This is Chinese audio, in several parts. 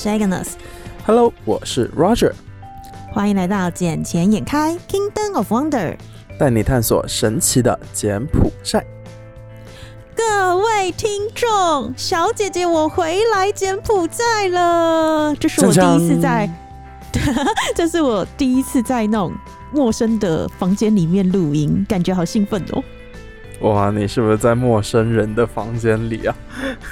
是 Agnes。Hello，我是 Roger，欢迎来到《眼前眼开 Kingdom of Wonder》。带你探索神奇的柬埔寨。各位听众，小姐姐，我回来柬埔寨了。这是我第一次在，这是我第一次在那种陌生的房间里面录音，感觉好兴奋哦。哇，你是不是在陌生人的房间里啊？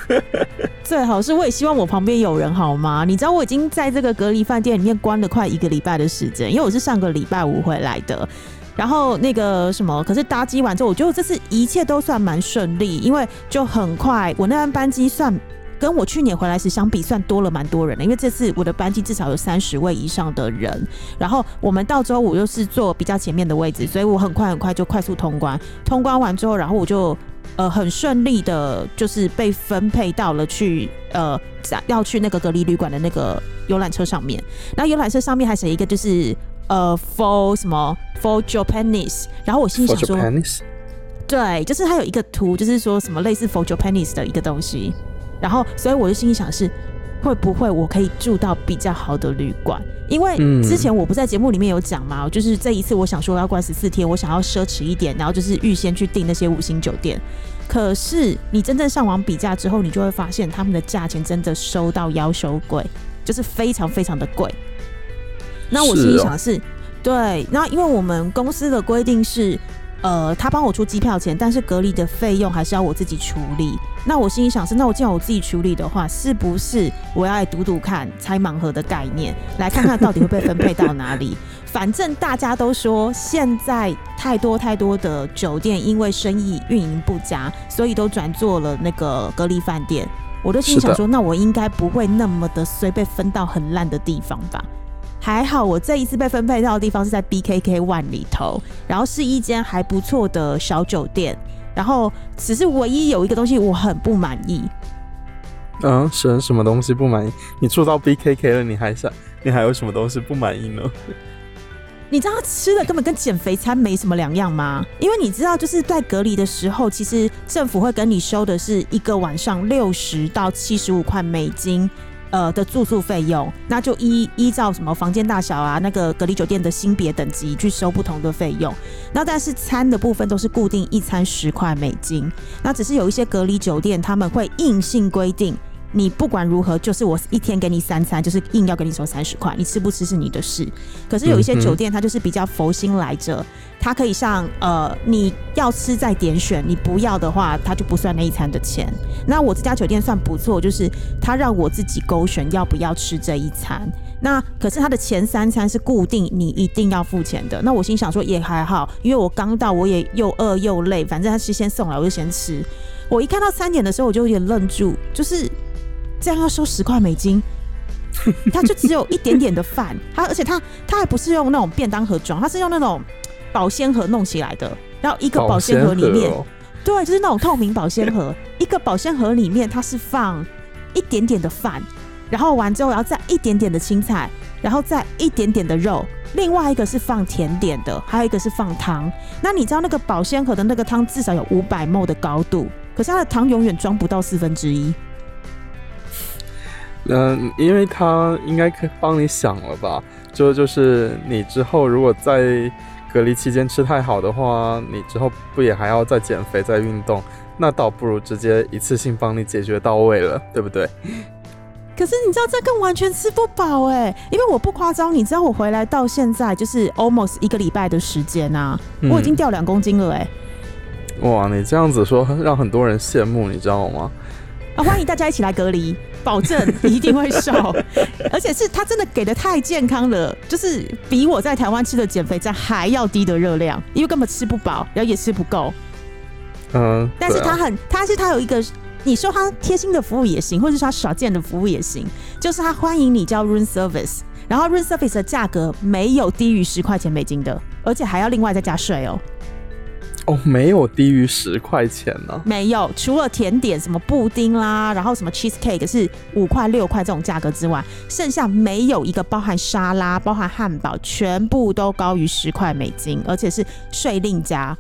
最好是我也希望我旁边有人好吗？你知道我已经在这个隔离饭店里面关了快一个礼拜的时间，因为我是上个礼拜五回来的。然后那个什么，可是搭机完之后，我觉得这次一切都算蛮顺利，因为就很快，我那班班机算跟我去年回来时相比，算多了蛮多人的。因为这次我的班级至少有三十位以上的人，然后我们到周五又是坐比较前面的位置，所以我很快很快就快速通关。通关完之后，然后我就呃很顺利的，就是被分配到了去呃要去那个隔离旅馆的那个游览车上面。然后游览车上面还写一个就是。呃，for 什么 for Japanese，然后我心里想说，对，就是它有一个图，就是说什么类似 for Japanese 的一个东西，然后所以我就心里想是会不会我可以住到比较好的旅馆？因为之前我不在节目里面有讲嘛，就是这一次我想说要关十四天，我想要奢侈一点，然后就是预先去订那些五星酒店。可是你真正上网比价之后，你就会发现他们的价钱真的收到要求贵，就是非常非常的贵。那我心里想的是，对，那因为我们公司的规定是，呃，他帮我出机票钱，但是隔离的费用还是要我自己处理。那我心里想是，那我既然我自己处理的话，是不是我要来赌赌看拆盲盒的概念，来看看到底会被分配到哪里？反正大家都说现在太多太多的酒店因为生意运营不佳，所以都转做了那个隔离饭店。我就心里想说，那我应该不会那么的随被分到很烂的地方吧？还好，我这一次被分配到的地方是在 BKK One 里头，然后是一间还不错的小酒店。然后只是唯一有一个东西我很不满意。嗯，什什么东西不满意？你住到 BKK 了，你还想你还有什么东西不满意呢？你知道吃的根本跟减肥餐没什么两样吗？因为你知道，就是在隔离的时候，其实政府会跟你收的是一个晚上六十到七十五块美金。呃的住宿费用，那就依依照什么房间大小啊，那个隔离酒店的性别等级去收不同的费用。那但是餐的部分都是固定一餐十块美金。那只是有一些隔离酒店他们会硬性规定，你不管如何，就是我一天给你三餐，就是硬要跟你收三十块，你吃不吃是你的事。可是有一些酒店它就是比较佛心来着。它可以像呃，你要吃再点选，你不要的话，它就不算那一餐的钱。那我这家酒店算不错，就是它让我自己勾选要不要吃这一餐。那可是它的前三餐是固定，你一定要付钱的。那我心想说也还好，因为我刚到，我也又饿又累，反正他是先送来，我就先吃。我一看到三点的时候，我就有点愣住，就是这样要收十块美金，它就只有一点点的饭，它而且它它还不是用那种便当盒装，它是用那种。保鲜盒弄起来的，然后一个保鲜盒里面，对，就是那种透明保鲜盒。一个保鲜盒里面，它是放一点点的饭，然后完之后，然后再一点点的青菜，然后再一点点的肉。另外一个是放甜点的，还有一个是放汤。那你知道那个保鲜盒的那个汤至少有五百沫的高度，可是它的汤永远装不到四分之一。嗯，因为他应该可以帮你想了吧？就就是你之后如果在。隔离期间吃太好的话，你之后不也还要再减肥、再运动？那倒不如直接一次性帮你解决到位了，对不对？可是你知道这更完全吃不饱哎，因为我不夸张，你知道我回来到现在就是 almost 一个礼拜的时间啊，我已经掉两公斤了哎。哇，你这样子说让很多人羡慕，你知道吗？啊，欢迎大家一起来隔离。保证你一定会瘦，而且是他真的给的太健康了，就是比我在台湾吃的减肥餐还要低的热量，因为根本吃不饱，然后也吃不够。嗯，但是他很，他是他有一个，你说他贴心的服务也行，或者是他少见的服务也行，就是他欢迎你叫 room service，然后 room service 的价格没有低于十块钱美金的，而且还要另外再加税哦。哦，没有低于十块钱呢。没有，除了甜点什么布丁啦，然后什么 cheese cake 是五块六块这种价格之外，剩下没有一个包含沙拉、包含汉堡，全部都高于十块美金，而且是税另加。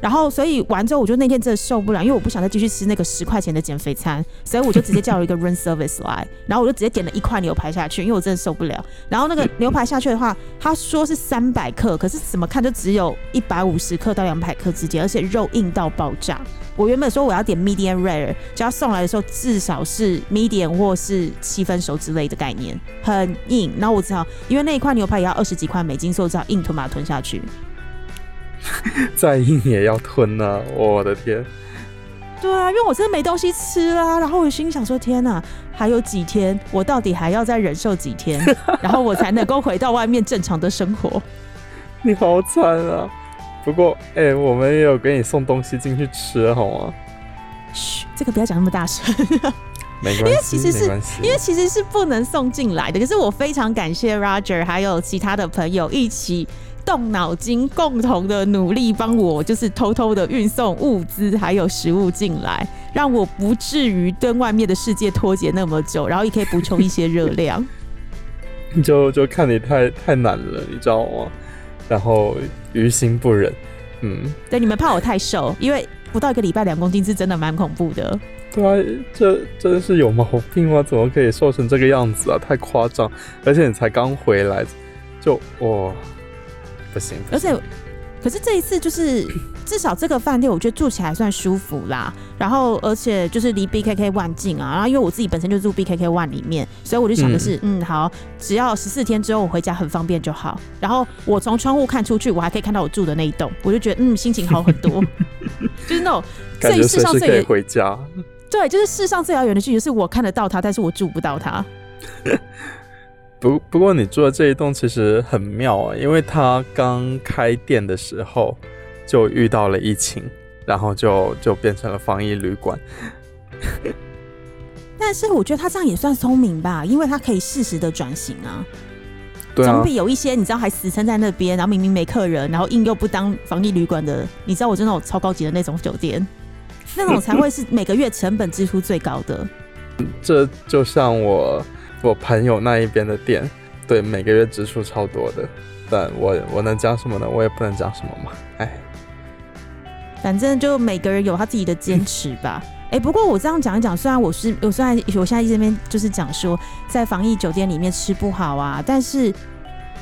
然后，所以完之后，我就那天真的受不了，因为我不想再继续吃那个十块钱的减肥餐，所以我就直接叫了一个 room service 来，然后我就直接点了一块牛排下去，因为我真的受不了。然后那个牛排下去的话，他说是三百克，可是怎么看就只有一百五十克到两百克之间，而且肉硬到爆炸。我原本说我要点 medium rare，就要送来的时候至少是 medium 或是七分熟之类的概念，很硬。然后我只好因为那一块牛排也要二十几块美金，所以我只好硬吞把它吞下去。再硬也要吞呢，我的天！对啊，因为我真的没东西吃啦。然后我心想说：天哪，还有几天，我到底还要再忍受几天，然后我才能够回到外面正常的生活？你好惨啊！不过，哎，我们也有给你送东西进去吃，好吗？嘘，这个不要讲那么大声。没关系，因为其实是因为其实是不能送进来的。可是我非常感谢 Roger 还有其他的朋友一起。动脑筋，共同的努力，帮我就是偷偷的运送物资还有食物进来，让我不至于跟外面的世界脱节那么久，然后也可以补充一些热量。就就看你太太难了，你知道吗？然后于心不忍，嗯，对，你们怕我太瘦，因为不到一个礼拜两公斤是真的蛮恐怖的。对啊，这真的是有毛病吗？怎么可以瘦成这个样子啊？太夸张！而且你才刚回来，就哇。不行，而且，可是这一次就是 至少这个饭店我觉得住起来算舒服啦。然后，而且就是离 B K K One 近啊。然后，因为我自己本身就住 B K K One 里面，所以我就想的是，嗯，好，只要十四天之后我回家很方便就好。然后我从窗户看出去，我还可以看到我住的那一栋，我就觉得嗯，心情好很多。就是那种最世上最回家，对，就是世上最遥远的距离是我看得到它，但是我住不到它。不不过你住的这一栋其实很妙啊，因为它刚开店的时候就遇到了疫情，然后就就变成了防疫旅馆。但是我觉得他这样也算聪明吧，因为他可以适时的转型啊。对啊。总比有一些你知道还死撑在那边，然后明明没客人，然后硬又不当防疫旅馆的，你知道我就那种超高级的那种酒店，那种才会是每个月成本支出最高的。这就像我。我朋友那一边的店，对每个月支出超多的，但我我能讲什么呢？我也不能讲什么嘛，哎，反正就每个人有他自己的坚持吧。哎，不过我这样讲一讲，虽然我是我虽然我现在这边就是讲说在防疫酒店里面吃不好啊，但是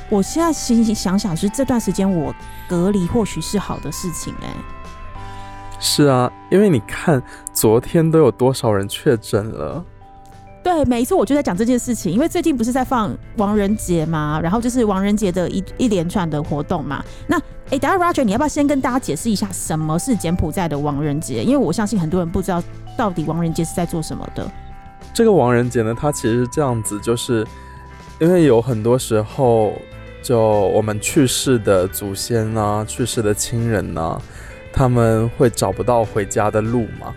我现在心想想是这段时间我隔离或许是好的事情哎。是啊，因为你看昨天都有多少人确诊了。对，每一次我就在讲这件事情，因为最近不是在放亡人节嘛，然后就是亡人节的一一连串的活动嘛。那哎，等下 Roger，你要不要先跟大家解释一下什么是柬埔寨的亡人节？因为我相信很多人不知道到底亡人节是在做什么的。这个亡人节呢，它其实是这样子，就是因为有很多时候，就我们去世的祖先啊，去世的亲人啊，他们会找不到回家的路嘛。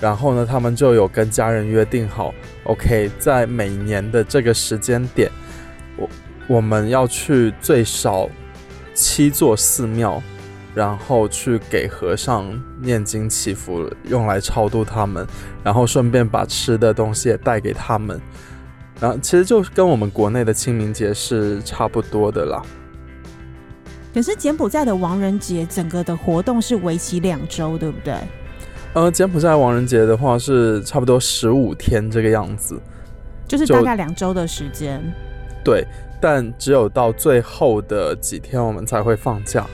然后呢，他们就有跟家人约定好，OK，在每年的这个时间点，我我们要去最少七座寺庙，然后去给和尚念经祈福，用来超度他们，然后顺便把吃的东西也带给他们。然后其实就跟我们国内的清明节是差不多的啦。可是柬埔寨的亡人节整个的活动是为期两周，对不对？呃，柬埔寨亡人节的话是差不多十五天这个样子，就是大概两周的时间。对，但只有到最后的几天我们才会放假。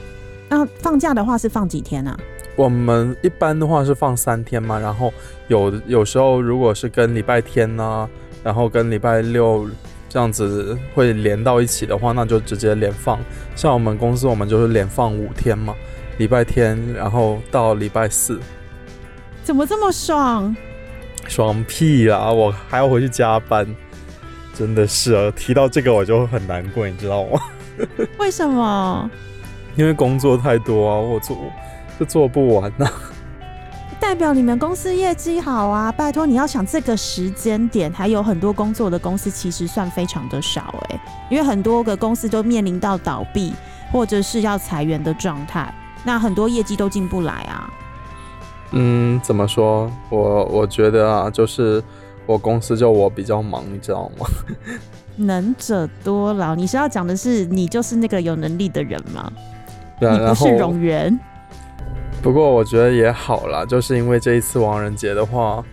那放假的话是放几天啊？我们一般的话是放三天嘛，然后有有时候如果是跟礼拜天呢，然后跟礼拜六这样子会连到一起的话，那就直接连放。像我们公司我们就是连放五天嘛，礼拜天然后到礼拜四。怎么这么爽？爽屁啦！我还要回去加班，真的是啊！提到这个我就很难过，你知道吗？为什么？因为工作太多啊，我做就做不完呐。代表你们公司业绩好啊！拜托，你要想这个时间点，还有很多工作的公司其实算非常的少哎，因为很多个公司都面临到倒闭或者是要裁员的状态，那很多业绩都进不来啊。嗯，怎么说？我我觉得啊，就是我公司就我比较忙，你知道吗？能者多劳，你是要讲的是你就是那个有能力的人吗？对啊，你不是冗员。不过我觉得也好啦，就是因为这一次亡人节的话，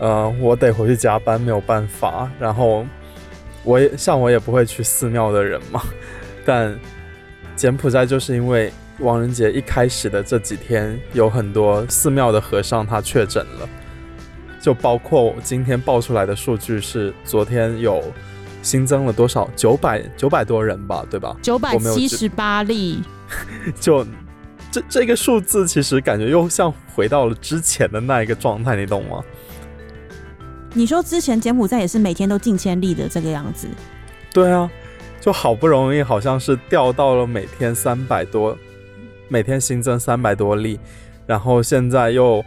呃，我得回去加班，没有办法。然后我也像我也不会去寺庙的人嘛，但柬埔寨就是因为亡人节一开始的这几天，有很多寺庙的和尚他确诊了，就包括今天报出来的数据是昨天有新增了多少？九百九百多人吧，对吧？九百七十八例，就。这这个数字其实感觉又像回到了之前的那一个状态，你懂吗？你说之前柬埔寨也是每天都近千例的这个样子？对啊，就好不容易好像是掉到了每天三百多，每天新增三百多例，然后现在又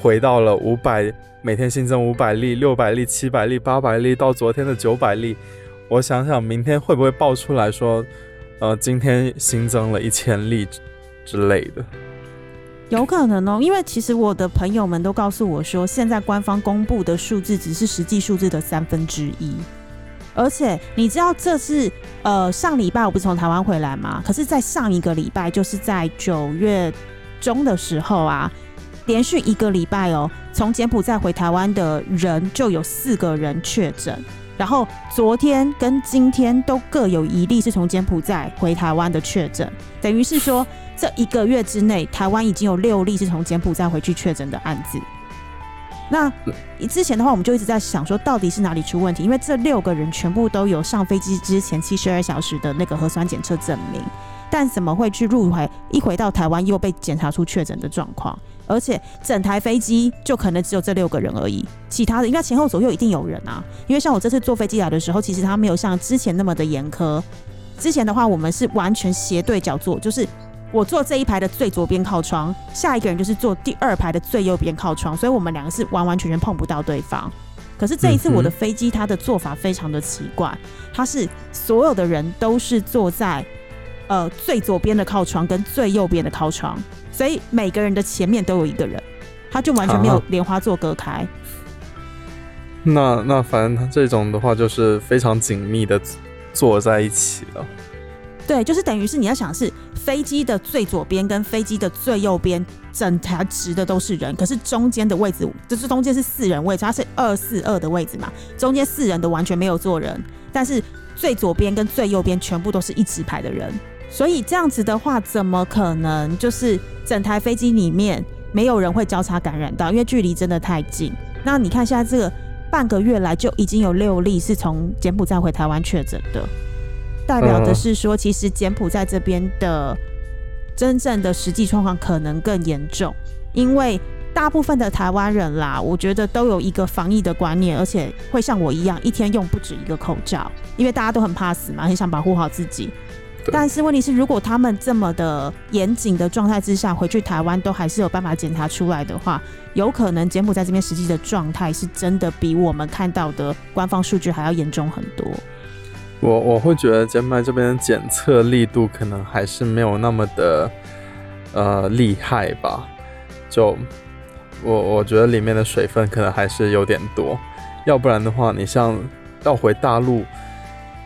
回到了五百，每天新增五百例、六百例、七百例、八百例，到昨天的九百例。我想想，明天会不会爆出来说，呃，今天新增了一千例？之类的，有可能哦，因为其实我的朋友们都告诉我说，现在官方公布的数字只是实际数字的三分之一，而且你知道这是呃上礼拜我不是从台湾回来吗？可是，在上一个礼拜，就是在九月中的时候啊，连续一个礼拜哦，从柬埔寨回台湾的人就有四个人确诊。然后昨天跟今天都各有一例是从柬埔寨回台湾的确诊，等于是说这一个月之内，台湾已经有六例是从柬埔寨回去确诊的案子。那之前的话，我们就一直在想说，到底是哪里出问题？因为这六个人全部都有上飞机之前七十二小时的那个核酸检测证明，但怎么会去入回一回到台湾又被检查出确诊的状况？而且整台飞机就可能只有这六个人而已，其他的应该前后左右一定有人啊。因为像我这次坐飞机来的时候，其实他没有像之前那么的严苛。之前的话，我们是完全斜对角坐，就是我坐这一排的最左边靠窗，下一个人就是坐第二排的最右边靠窗，所以我们两个是完完全全碰不到对方。可是这一次我的飞机，它的做法非常的奇怪，它是所有的人都是坐在呃最左边的靠窗跟最右边的靠窗。所以每个人的前面都有一个人，他就完全没有莲花座隔开。那那反正他这种的话，就是非常紧密的坐在一起了。对，就是等于是你要想是飞机的最左边跟飞机的最右边，整台直的都是人，可是中间的位置就是中间是四人位置，它是二四二的位置嘛，中间四人的完全没有坐人，但是最左边跟最右边全部都是一直排的人。所以这样子的话，怎么可能就是整台飞机里面没有人会交叉感染到？因为距离真的太近。那你看现在这个半个月来就已经有六例是从柬埔寨回台湾确诊的，代表的是说，其实柬埔寨这边的真正的实际状况可能更严重，因为大部分的台湾人啦，我觉得都有一个防疫的观念，而且会像我一样一天用不止一个口罩，因为大家都很怕死嘛，很想保护好自己。但是问题是，如果他们这么的严谨的状态之下回去台湾，都还是有办法检查出来的话，有可能柬埔寨这边实际的状态是真的比我们看到的官方数据还要严重很多。我我会觉得柬埔寨这边检测力度可能还是没有那么的呃厉害吧。就我我觉得里面的水分可能还是有点多，要不然的话，你像要回大陆，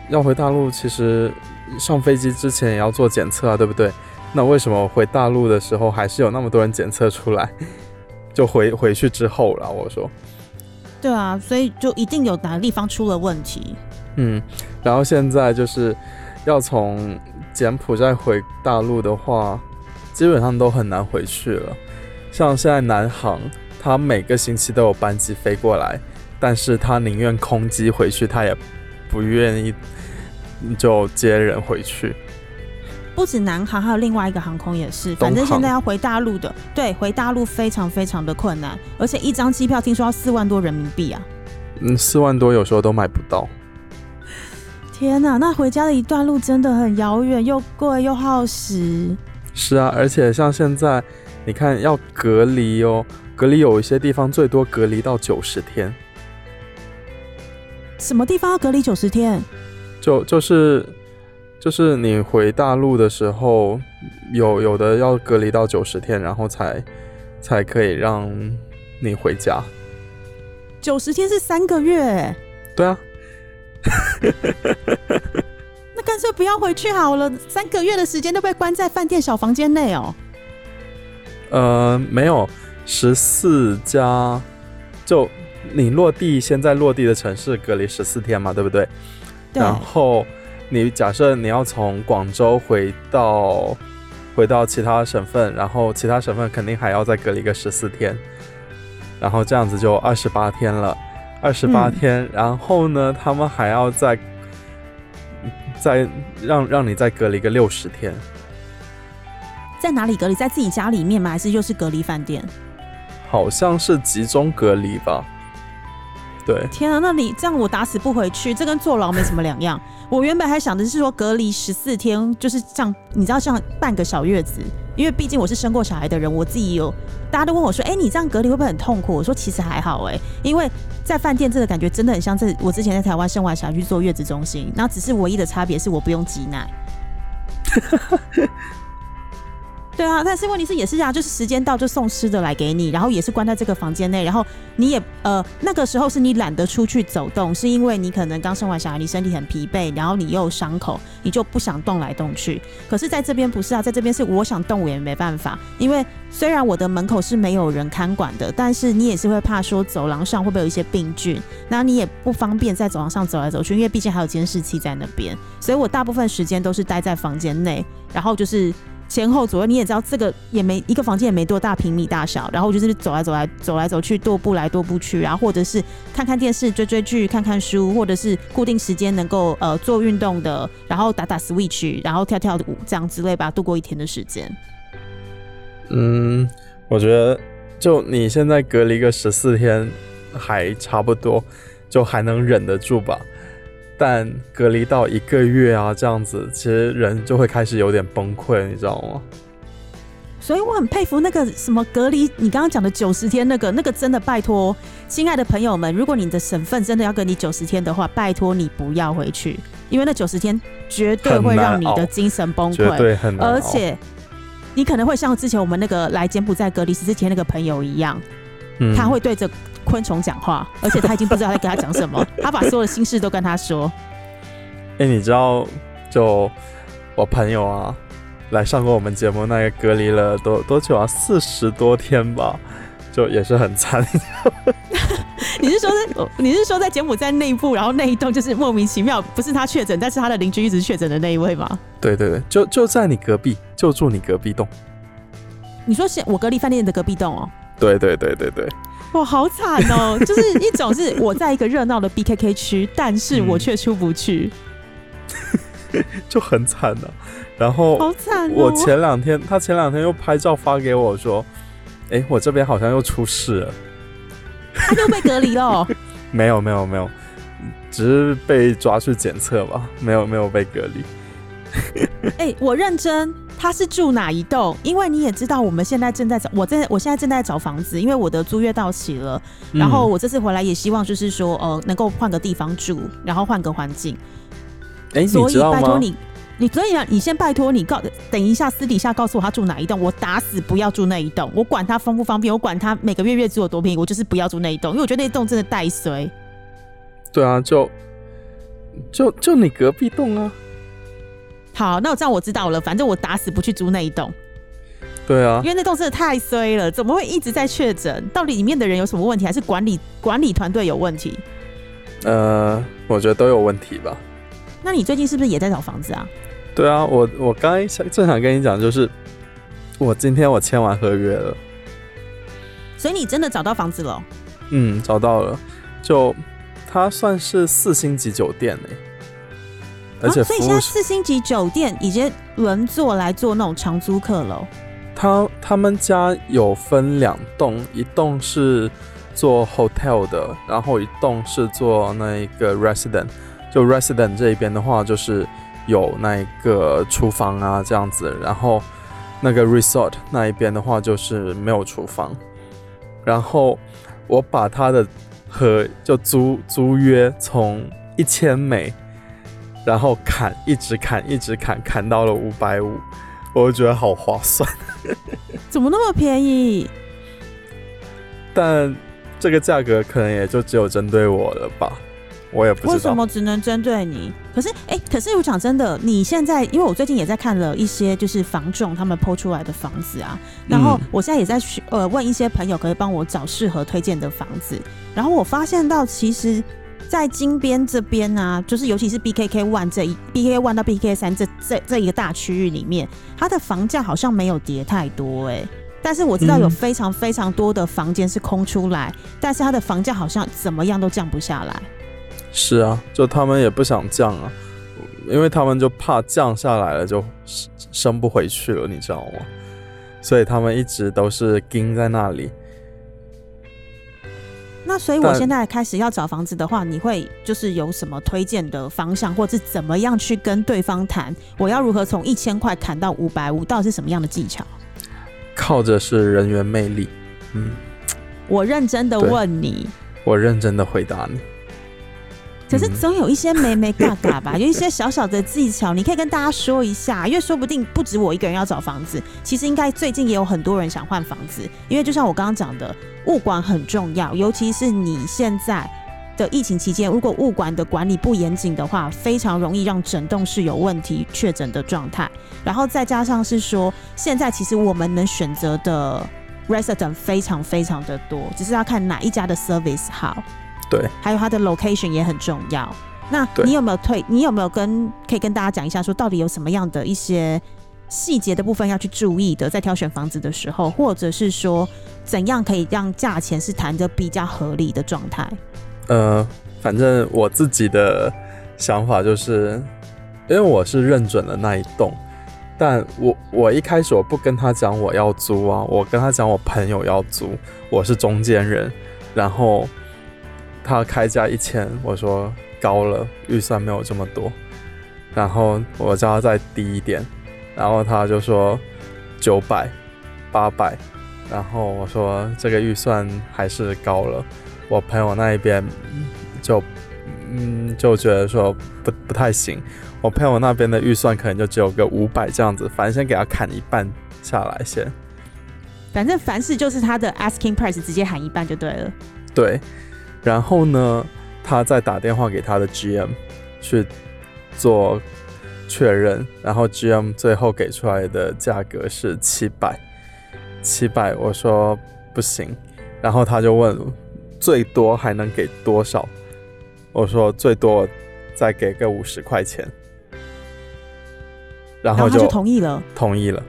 要回大陆其实。上飞机之前也要做检测啊，对不对？那为什么回大陆的时候还是有那么多人检测出来？就回回去之后了，我说。对啊，所以就一定有哪个地方出了问题。嗯，然后现在就是要从柬埔寨回大陆的话，基本上都很难回去了。像现在南航，他每个星期都有班机飞过来，但是他宁愿空机回去，他也不愿意。就接人回去，不止南航，还有另外一个航空也是。反正现在要回大陆的，对，回大陆非常非常的困难，而且一张机票听说要四万多人民币啊。嗯，四万多有时候都买不到。天哪，那回家的一段路真的很遥远，又贵又耗时。是啊，而且像现在，你看要隔离哦，隔离有一些地方最多隔离到九十天。什么地方要隔离九十天？就就是就是你回大陆的时候，有有的要隔离到九十天，然后才才可以让你回家。九十天是三个月。对啊。那干脆不要回去好了，三个月的时间都被关在饭店小房间内哦。呃，没有，十四加，就你落地先在落地的城市隔离十四天嘛，对不对？对然后你假设你要从广州回到回到其他省份，然后其他省份肯定还要再隔离个十四天，然后这样子就二十八天了，二十八嗯天，然后呢，他们还要再再让让你再隔离个六十天，在哪里隔离？在自己家里面吗？还是又是隔离饭店？好像是集中隔离吧？对，天啊，那你这样我打死不回去，这跟坐牢没什么两样。我原本还想的是说隔离十四天，就是这样，你知道像半个小月子，因为毕竟我是生过小孩的人，我自己有，大家都问我说，哎、你这样隔离会不会很痛苦？我说其实还好、哎，因为在饭店这个感觉真的很像这我之前在台湾生完小孩去坐月子中心，然后只是唯一的差别是我不用挤奶。对啊，但是问题是也是这样，就是时间到就送吃的来给你，然后也是关在这个房间内，然后你也呃那个时候是你懒得出去走动，是因为你可能刚生完小孩，你身体很疲惫，然后你又有伤口，你就不想动来动去。可是在这边不是啊，在这边是我想动我也没办法，因为虽然我的门口是没有人看管的，但是你也是会怕说走廊上会不会有一些病菌，那你也不方便在走廊上走来走去，因为毕竟还有监视器在那边，所以我大部分时间都是待在房间内，然后就是。前后左右，你也知道这个也没一个房间也没多大平米大小，然后我就是走来走来走来走去，踱步来踱步去然后，或者是看看电视、追追剧、看看书，或者是固定时间能够呃做运动的，然后打打 Switch，然后跳跳舞这样之类吧，度过一天的时间。嗯，我觉得就你现在隔离个十四天还差不多，就还能忍得住吧。但隔离到一个月啊，这样子，其实人就会开始有点崩溃，你知道吗？所以我很佩服那个什么隔离，你刚刚讲的九十天那个，那个真的拜托，亲爱的朋友们，如果你的省份真的要隔离九十天的话，拜托你不要回去，因为那九十天绝对会让你的精神崩绝溃，对很难熬。而且你可能会像之前我们那个来柬埔寨隔离十四天那个朋友一样，嗯他会对着昆虫讲话，而且他已经不知道在跟他讲什么，他把所有的心事都跟他说。哎、你知道，就我朋友啊，来上过我们节目，那个隔离了多多久啊？四十多天吧，就也是很惨。你是说是，你是说在柬埔寨内部，然后那一栋就是莫名其妙，不是他确诊，但是他的邻居一直确诊的那一位吗？对对对，就就在你隔壁，就住你隔壁栋。你说是我隔离饭店的隔壁栋哦？对对对对对，哇，好惨哦！就是一种是我在一个热闹的 BKK 区，但是我却出不去，就很惨的、然后好惨哦！我前两天，他前两天又拍照发给我说，哎、我这边好像又出事了。他又被隔离了哦。没有没有没有，只是被抓去检测吧，没有没有被隔离。哎、我认真，他是住哪一栋？因为你也知道，我们现在正在找，我在我现在正在找房子，因为我的租约到期了。然后嗯我这次回来也希望就是说，呃，能够换个地方住，然后换个环境。哎、你所以？拜托你，你可以啊，你先拜托你告，等一下私底下告诉我他住哪一栋，我打死不要住那一栋，我管他方不方便，我管他每个月月租有多便宜，我就是不要住那一栋，因为我觉得那一栋真的带衰。对啊，就就就你隔壁栋啊。好，那我这样我知道了，反正我打死不去租那一栋，对啊因，为那栋真的太衰了，怎么会一直在确诊？到底里面的人有什么问题，还是管理管理团队有问题？呃，我觉得都有问题吧。那你最近是不是也在找房子啊？对啊，我我刚正想跟你讲，就是我今天我签完合约了，所以你真的找到房子了哦？嗯，找到了，就它算是四星级酒店呢、而且啊、所以现在四星级酒店已经轮座来做那种长租客了哦。他他们家有分两栋，一栋是做 hotel 的，然后一栋是做那一个 resident。就 resident 这一边的话，就是有那一个厨房啊这样子，然后那个 resort 那一边的话就是没有厨房。然后我把他的和就租租约从一千美，然后砍一直砍一直砍，砍到了五百五，我就觉得好划算。怎么那么便宜？但这个价格可能也就只有针对我了吧。我也不知道。为什么只能针对你？可是，哎、可是我讲真的，你现在，因为我最近也在看了一些就是房仲他们抛出来的房子啊，然后嗯我现在也在去呃问一些朋友，可以帮我找适合推荐的房子。然后我发现到，其实，在金边这边啊，就是尤其是 BKK One 这一 BKK One 到 BKK 三这这这一个大区域里面，它的房价好像没有跌太多哎、但是我知道有嗯非常非常多的房间是空出来，但是它的房价好像怎么样都降不下来。是啊，就他们也不想降啊，因为他们就怕降下来了就升升不回去了，你知道吗？所以他们一直都是盯在那里。那所以，我现在开始要找房子的话，你会就是有什么推荐的方向，或者是怎么样去跟对方谈？我要如何从一千块谈到五百五？到底是什么样的技巧？靠着是人员魅力。嗯，我认真的问你，我认真的回答你。可是嗯总有一些眉眉嘎嘎吧，有一些小小的技巧，你可以跟大家说一下，因为说不定不止我一个人要找房子，其实应该最近也有很多人想换房子，因为就像我刚刚讲的，物管很重要，尤其是你现在。的疫情期间，如果物管的管理不严谨的话，非常容易让整栋是有问题确诊的状态。然后再加上是说，现在其实我们能选择的 resident 非常非常的多，只是要看哪一家的 service 好。对，还有它的 location 也很重要。那你有没有推？你有没有跟可以跟大家讲一下，说到底有什么样的一些细节的部分要去注意的，在挑选房子的时候，或者是说怎样可以让价钱是谈的比较合理的状态？呃，反正我自己的想法就是，因为我是认准了那一栋，但我我一开始我不跟他讲我要租啊，我跟他讲我朋友要租，我是中间人，然后他开价一千，我说高了，预算没有这么多，然后我叫他再低一点，然后他就说九百、八百，然后我说这个预算还是高了。我朋友那一边就嗯就觉得说不不太行，我朋友那边的预算可能就只有个五百这样子，反正先给他砍一半下来先。反正凡事就是他的 asking price 直接喊一半就对了。对，然后呢，他再打电话给他的 GM 去做确认，然后 GM 最后给出来的价格是七百，七百，我说不行，然后他就问最多还能给多少，我说最多再给个五十块钱，然后就然后他就同意了。同意了。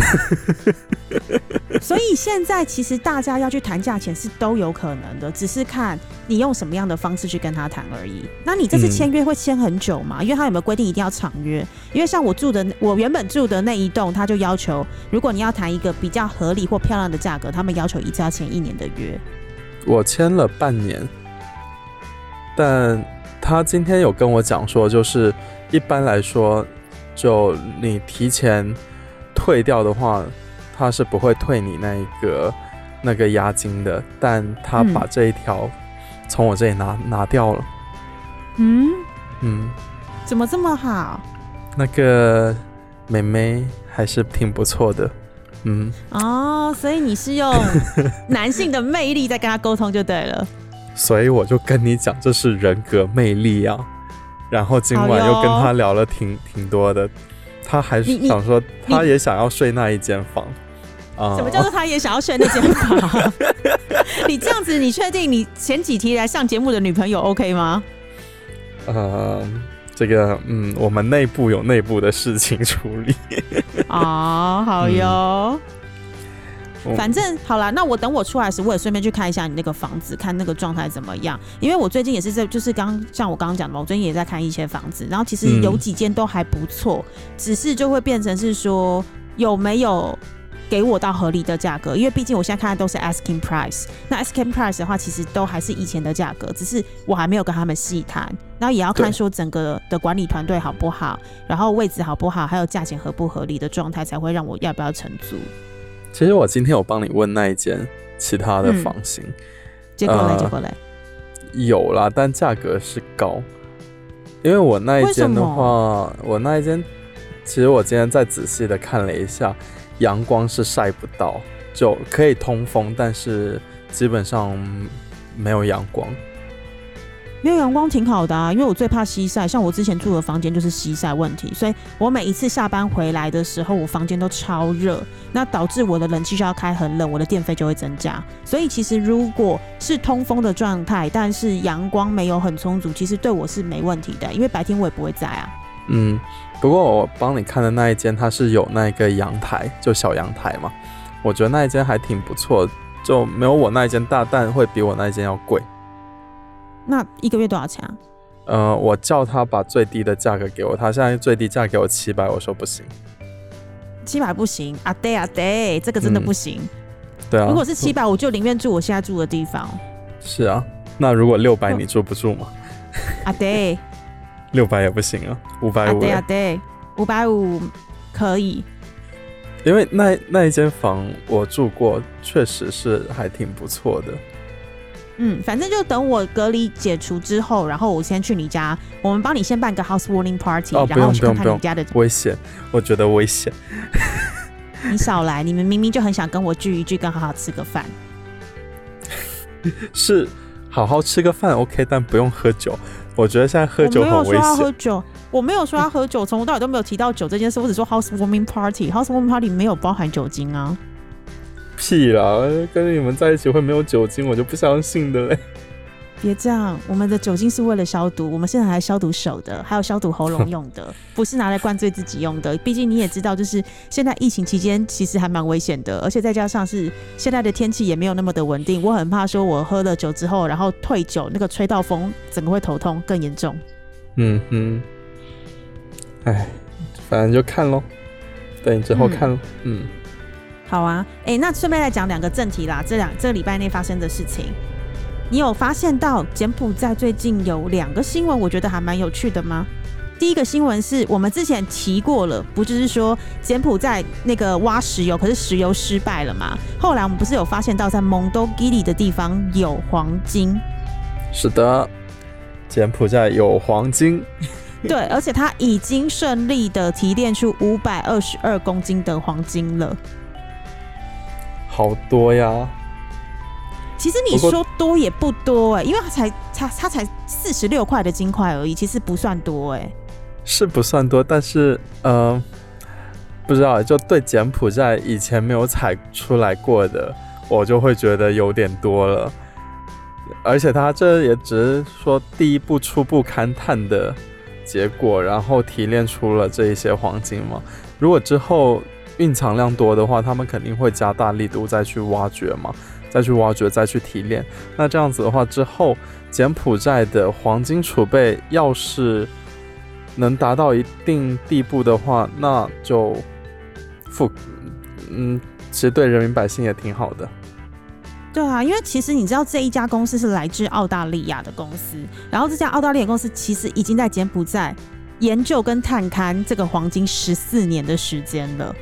所以现在其实大家要去谈价钱是都有可能的，只是看你用什么样的方式去跟他谈而已。那你这次嗯签约会签很久吗？因为他有没有规定一定要长约？因为像我住的，我原本住的那一栋，他就要求，如果你要谈一个比较合理或漂亮的价格，他们要求一次要签一年的约。我签了半年，但他今天有跟我讲说，就是一般来说，就你提前退掉的话，他是不会退你那一个那个押金的，但他嗯把这一条从我这里拿拿掉了。嗯，嗯，怎么这么好？那个妹妹还是挺不错的。嗯，哦，所以你是用男性的魅力在跟他沟通就对了。所以我就跟你讲，这是人格魅力啊。然后今晚又跟他聊了挺挺多的，他还你你想说他也想要睡那一间房啊。什么叫做他也想要睡那间房？你这样子，你确定你前几题来上节目的女朋友 OK 吗？呃，这个嗯，我们内部有内部的事情处理。哦，好哟。我反正好啦，那我等我出来时，我也顺便去看一下你那个房子，看那个状态怎么样。因为我最近也是在，就是刚像我刚刚讲的嘛，我最近也在看一些房子，然后其实嗯有几间都还不错，只是就会变成是说有没有给我到合理的价格，因为毕竟我现在看的都是 asking price，那 asking price 的话，其实都还是以前的价格，只是我还没有跟他们细谈，然后也要看说整个的管理团队好不好，然后位置好不好，还有价钱合不合理的状态，才会让我要不要承租。其实我今天有帮你问那一间其他的嗯房型、结果嘞，呃结果嘞。有啦，但价格是高。因为我那一间的话，我那一间，其实我今天再仔细的看了一下，阳光是晒不到，就可以通风，但是基本上没有阳光。没有阳光挺好的啊，因为我最怕西晒，像我之前住的房间就是西晒问题，所以我每一次下班回来的时候，我房间都超热，那导致我的冷气需要开很冷，我的电费就会增加。所以其实如果是通风的状态，但是阳光没有很充足，其实对我是没问题的，因为白天我也不会在啊。嗯，不过我帮你看的那一间，它是有那个阳台，就小阳台嘛，我觉得那一间还挺不错，就没有我那一间大，但会比我那一间要贵。那一个月多少钱啊？呃，我叫他把最低的价格给我，他现在最低价给我七百，我说不行，七百不行啊，对啊对，这个真的不行。对啊，如果是七百，我就宁愿住我现在住的地方。是啊，那如果六百，你住不住吗？啊对，六百也不行啊，五百五。对啊对，五百五可以。因为那那一间房我住过，确实是还挺不错的。嗯，反正就等我隔离解除之后，然后我先去你家，我们帮你先办个 housewarming party，哦，然后去看看你家的。危险，我觉得危险。你少来，你们明明就很想跟我聚一聚，跟好好吃个饭。是好好吃个饭 OK，但不用喝酒。我觉得现在喝酒很危险。我没有说要喝酒，我没有说要喝酒，从头到尾都没有提到酒这件事。我只说 housewarming party，housewarming party 没有包含酒精啊。屁啦！跟你们在一起会没有酒精，我就不相信的嘞。别这样，我们的酒精是为了消毒，我们现在还消毒手的，还有消毒喉咙用的，不是拿来灌醉自己用的。毕竟你也知道，就是现在疫情期间其实还蛮危险的，而且再加上是现在的天气也没有那么的稳定，我很怕说我喝了酒之后，然后退酒那个吹到风，整个会头痛更严重。嗯哼，哎，反正就看喽，等你之后看喽，嗯。好啊，哎，那顺便来讲两个正题啦。这两这个礼拜内发生的事情，你有发现到柬埔寨最近有两个新闻，我觉得还蛮有趣的吗？第一个新闻是我们之前提过了，不就是说柬埔寨那个挖石油，可是石油失败了嘛？后来我们不是有发现到在蒙多基里的地方有黄金？是的，柬埔寨有黄金。对，而且它已经顺利的提炼出五百二十二公斤的黄金了。好多呀！其实你说多也不多哎，因为它才它它才四十六块的金块而已，其实不算多哎。是不算多，但是呃，不知道就对柬埔寨以前没有采出来过的，我就会觉得有点多了。而且他这也只是说第一步初步勘探的结果，然后提炼出了这一些黄金嘛。如果之后，蕴藏量多的话，他们肯定会加大力度再去挖掘嘛，再去挖掘，再去提炼。那这样子的话，之后柬埔寨的黄金储备要是能达到一定地步的话，那就富，嗯，其实对人民百姓也挺好的。对啊，因为其实你知道这一家公司是来自澳大利亚的公司，然后这家澳大利亚公司其实已经在柬埔寨研究跟探勘这个黄金十四年的时间了。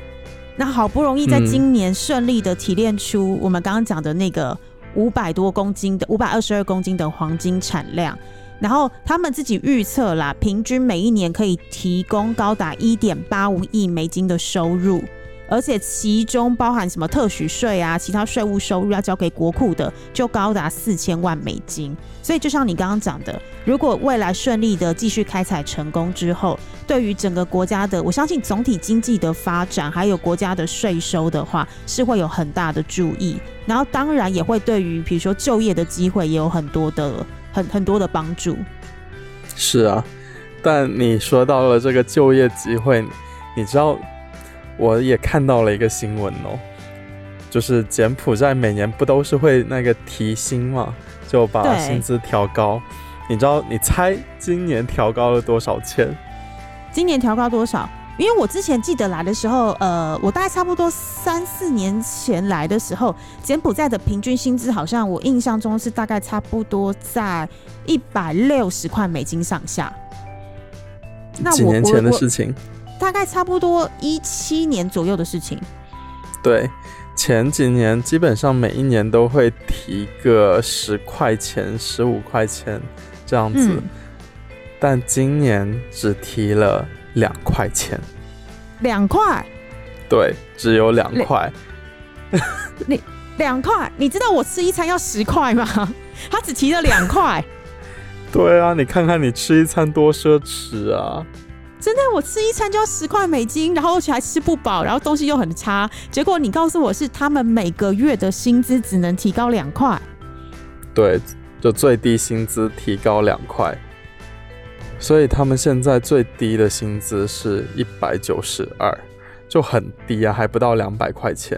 那好不容易在今年顺利的提炼出我们刚刚讲的那个五百多公斤的五百二十二公斤的黄金产量，然后他们自己预测啦，平均每一年可以提供高达一点八五亿美金的收入。而且其中包含什么特许税啊，其他税务收入要交给国库的，就高达四千万美金。所以就像你刚刚讲的，如果未来顺利的继续开采成功之后，对于整个国家的，我相信总体经济的发展，还有国家的税收的话，是会有很大的注意。然后当然也会对于比如说就业的机会也有很多的很很多的帮助。是啊，但你说到了这个就业机会，你知道？我也看到了一个新闻哦，就是柬埔寨每年不都是会那个提薪嘛，就把薪资调高。你知道？你猜今年调高了多少钱？今年调高多少？因为我之前记得来的时候，呃，我大概差不多三四年前来的时候，柬埔寨的平均薪资好像我印象中是大概差不多在一百六十块美金上下。那几年前的事情。大概差不多一七年左右的事情。对，前几年基本上每一年都会提个十块钱、十五块钱这样子，但今年只提了两块钱。两块？对，只有两块。你两块？你知道我吃一餐要十块吗？他只提了两块。对啊，你看看你吃一餐多奢侈啊！真的，我吃一餐就要十块美金，然后而且还吃不饱，然后东西又很差。结果你告诉我是他们每个月的薪资只能提高两块。对，就最低薪资提高两块，所以他们现在最低的薪资是一百九十二，就很低啊，还不到两百块钱。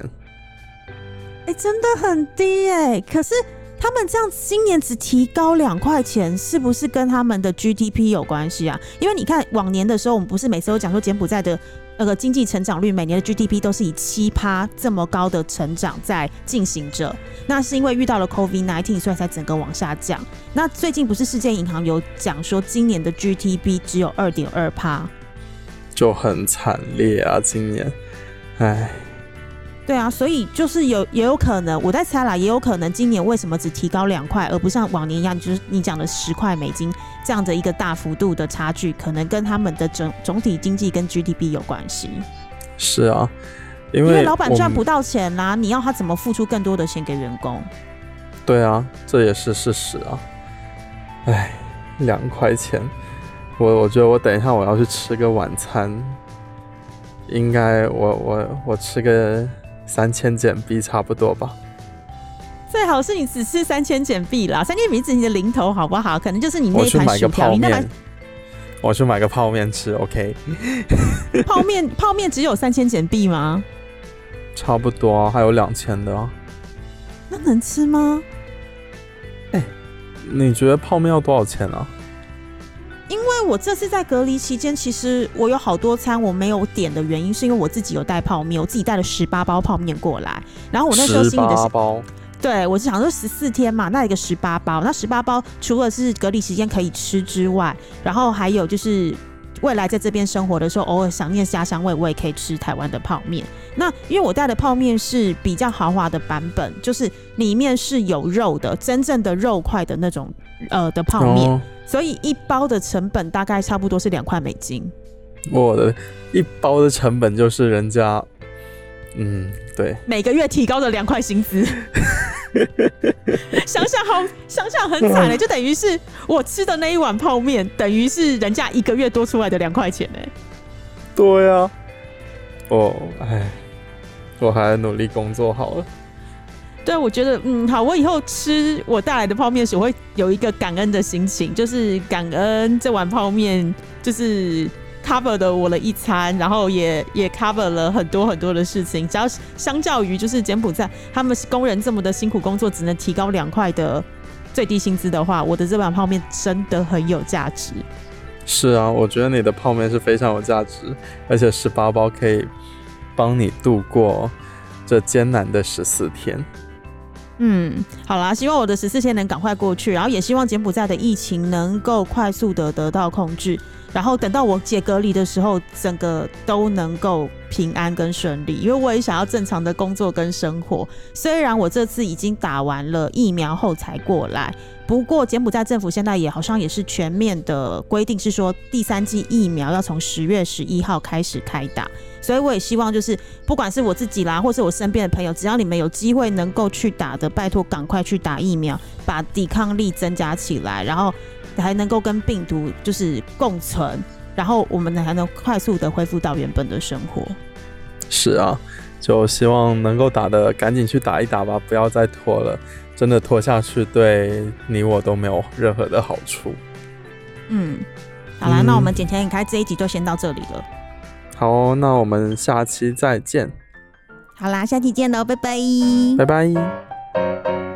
哎，真的很低哎，可是。他们这样今年只提高两块钱，是不是跟他们的 GDP 有关系啊？因为你看往年的时候，我们不是每次都讲说柬埔寨的那个经济成长率，每年的 GDP 都是以七趴这么高的成长在进行着。那是因为遇到了 COVID-19，所以才整个往下降。那最近不是世界银行有讲说，今年的 GDP 只有二点二趴，就很惨烈啊！今年，唉。对啊，所以就是有也有可能，我在猜啦，也有可能今年为什么只提高两块，而不像往年一样，就是你讲的十块美金这样的一个大幅度的差距，可能跟他们的整总体经济跟 GDP 有关系。是啊，因为老板赚不到钱啦，你要他怎么付出更多的钱给员工？对啊，这也是事实啊。哎，两块钱，我我觉得我等一下我要去吃个晚餐，应该我我我吃个。三千减币差不多吧，最好是你只吃三千减币啦，三千减币是你的零头好不好？可能就是你那盘薯条，你那盘，我去买个泡面吃，OK？泡面泡面只有三千减币吗？差不多，还有两千的，那能吃吗？哎，你觉得泡面要多少钱啊？我这次在隔离期间，其实我有好多餐我没有点的原因，是因为我自己有带泡面，我自己带了十八包泡面过来。然后我那时候心里的包，对我是想说十四天嘛，那一个十八包，那十八包除了是隔离时间可以吃之外，然后还有就是未来在这边生活的时候，偶尔想念家乡味，我也可以吃台湾的泡面。那因为我带的泡面是比较豪华的版本，就是里面是有肉的，真正的肉块的那种呃的泡面。所以一包的成本大概差不多是两块美金。我的一包的成本就是人家，嗯，对，每个月提高的两块薪资。想想好，想想很惨嘞，就等于是我吃的那一碗泡面，等于是人家一个月多出来的两块钱呢。对啊，哦，哎，我还努力工作好了。对，我觉得嗯好，我以后吃我带来的泡面时，我会有一个感恩的心情，就是感恩这碗泡面就是 cover 的我的一餐，然后也也 cover 了很多很多的事情。只要相较于就是柬埔寨他们工人这么的辛苦工作，只能提高两块的最低薪资的话，我的这碗泡面真的很有价值。是啊，我觉得你的泡面是非常有价值，而且十八包可以帮你度过这艰难的十四天。嗯，好啦，希望我的十四天能赶快过去，然后也希望柬埔寨的疫情能够快速的得到控制，然后等到我解隔离的时候，整个都能够平安跟顺利，因为我也想要正常的工作跟生活。虽然我这次已经打完了疫苗后才过来。不过，柬埔寨政府现在也好像也是全面的规定，是说第三剂疫苗要从十月十一号开始开打。所以我也希望，就是不管是我自己啦，或是我身边的朋友，只要你们有机会能够去打的，拜托赶快去打疫苗，把抵抗力增加起来，然后还能够跟病毒就是共存，然后我们还能快速的恢复到原本的生活。是啊，就希望能够打的赶紧去打一打吧，不要再拖了。真的拖下去，对你我都没有任何的好处。嗯，好啦，那我们剪钱引开这一集就先到这里了。好，那我们下期再见。好啦，下期见喽，拜拜，拜拜。